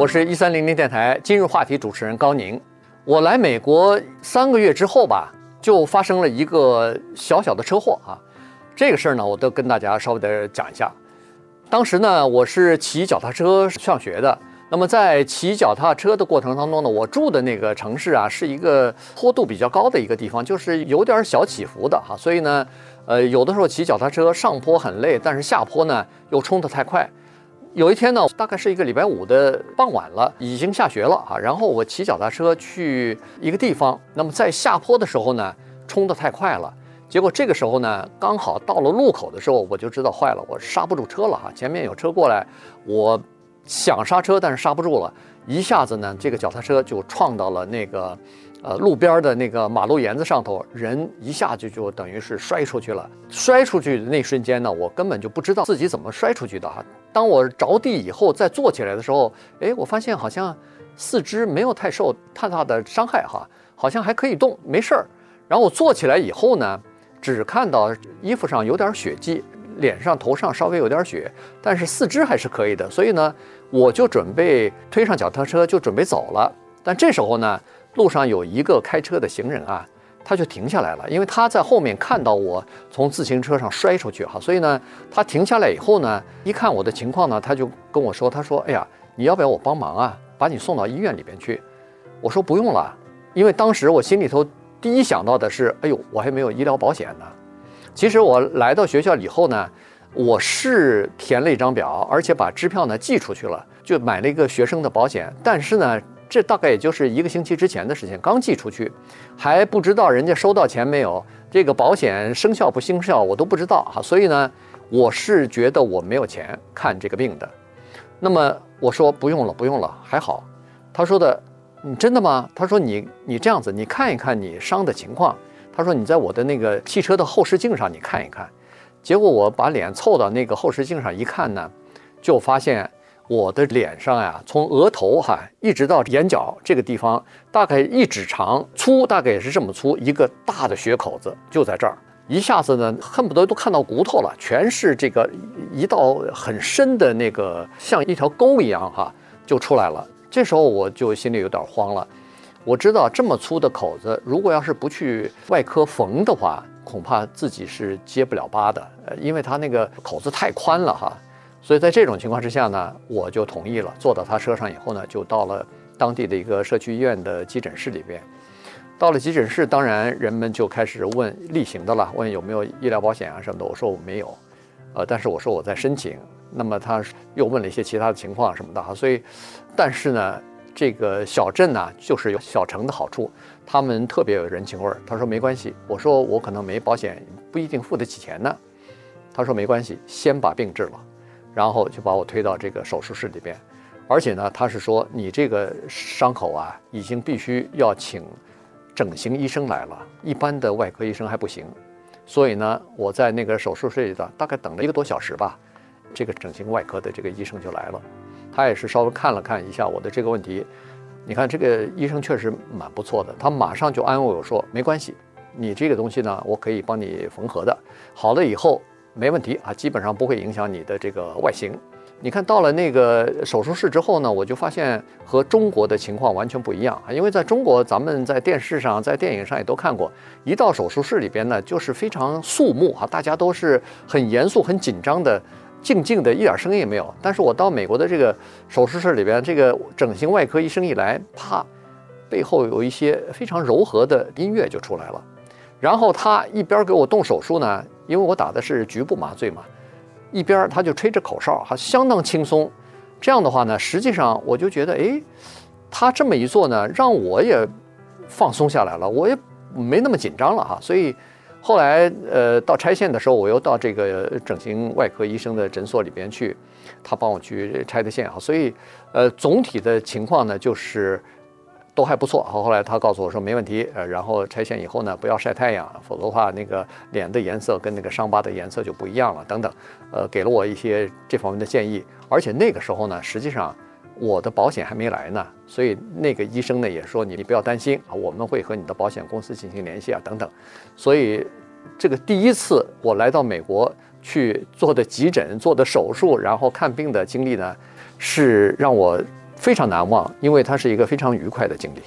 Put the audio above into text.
我是一三零零电台今日话题主持人高宁。我来美国三个月之后吧，就发生了一个小小的车祸啊。这个事儿呢，我都跟大家稍微的讲一下。当时呢，我是骑脚踏车上学的。那么在骑脚踏车的过程当中呢，我住的那个城市啊，是一个坡度比较高的一个地方，就是有点小起伏的哈。所以呢，呃，有的时候骑脚踏车上坡很累，但是下坡呢又冲得太快。有一天呢，大概是一个礼拜五的傍晚了，已经下学了啊。然后我骑脚踏车去一个地方，那么在下坡的时候呢，冲得太快了。结果这个时候呢，刚好到了路口的时候，我就知道坏了，我刹不住车了哈。前面有车过来，我。想刹车，但是刹不住了，一下子呢，这个脚踏车就撞到了那个，呃，路边的那个马路沿子上头，人一下子就等于是摔出去了。摔出去的那瞬间呢，我根本就不知道自己怎么摔出去的哈。当我着地以后再坐起来的时候，哎，我发现好像四肢没有太受太大的伤害哈，好像还可以动，没事儿。然后我坐起来以后呢，只看到衣服上有点血迹。脸上、头上稍微有点血，但是四肢还是可以的，所以呢，我就准备推上脚踏车就准备走了。但这时候呢，路上有一个开车的行人啊，他就停下来了，因为他在后面看到我从自行车上摔出去哈，所以呢，他停下来以后呢，一看我的情况呢，他就跟我说：“他说，哎呀，你要不要我帮忙啊，把你送到医院里边去？”我说：“不用了，因为当时我心里头第一想到的是，哎呦，我还没有医疗保险呢。”其实我来到学校以后呢，我是填了一张表，而且把支票呢寄出去了，就买了一个学生的保险。但是呢，这大概也就是一个星期之前的事情，刚寄出去，还不知道人家收到钱没有，这个保险生效不生效我都不知道哈。所以呢，我是觉得我没有钱看这个病的。那么我说不用了，不用了，还好。他说的，你真的吗？他说你你这样子，你看一看你伤的情况。他说：“你在我的那个汽车的后视镜上，你看一看。”结果我把脸凑到那个后视镜上一看呢，就发现我的脸上呀，从额头哈一直到眼角这个地方，大概一指长，粗大概也是这么粗，一个大的血口子就在这儿，一下子呢，恨不得都看到骨头了，全是这个一道很深的那个像一条沟一样哈，就出来了。这时候我就心里有点慌了。我知道这么粗的口子，如果要是不去外科缝的话，恐怕自己是结不了疤的。呃，因为他那个口子太宽了哈，所以在这种情况之下呢，我就同意了。坐到他车上以后呢，就到了当地的一个社区医院的急诊室里边。到了急诊室，当然人们就开始问例行的了，问有没有医疗保险啊什么的。我说我没有，呃，但是我说我在申请。那么他又问了一些其他的情况什么的哈，所以，但是呢。这个小镇呢，就是有小城的好处，他们特别有人情味儿。他说没关系，我说我可能没保险，不一定付得起钱呢。他说没关系，先把病治了，然后就把我推到这个手术室里边。而且呢，他是说你这个伤口啊，已经必须要请整形医生来了，一般的外科医生还不行。所以呢，我在那个手术室里头大概等了一个多小时吧，这个整形外科的这个医生就来了。他也是稍微看了看一下我的这个问题，你看这个医生确实蛮不错的，他马上就安慰我说：“没关系，你这个东西呢，我可以帮你缝合的，好了以后没问题啊，基本上不会影响你的这个外形。”你看到了那个手术室之后呢，我就发现和中国的情况完全不一样啊，因为在中国咱们在电视上、在电影上也都看过，一到手术室里边呢，就是非常肃穆哈，大家都是很严肃、很紧张的。静静的，一点声音也没有。但是我到美国的这个手术室里边，这个整形外科医生一来，啪，背后有一些非常柔和的音乐就出来了。然后他一边给我动手术呢，因为我打的是局部麻醉嘛，一边他就吹着口哨，还相当轻松。这样的话呢，实际上我就觉得，哎，他这么一做呢，让我也放松下来了，我也没那么紧张了哈。所以。后来，呃，到拆线的时候，我又到这个整形外科医生的诊所里边去，他帮我去拆的线啊。所以，呃，总体的情况呢，就是都还不错。好，后来他告诉我说没问题，呃，然后拆线以后呢，不要晒太阳，否则的话，那个脸的颜色跟那个伤疤的颜色就不一样了，等等，呃，给了我一些这方面的建议。而且那个时候呢，实际上。我的保险还没来呢，所以那个医生呢也说，你你不要担心啊，我们会和你的保险公司进行联系啊等等。所以这个第一次我来到美国去做的急诊、做的手术，然后看病的经历呢，是让我非常难忘，因为它是一个非常愉快的经历。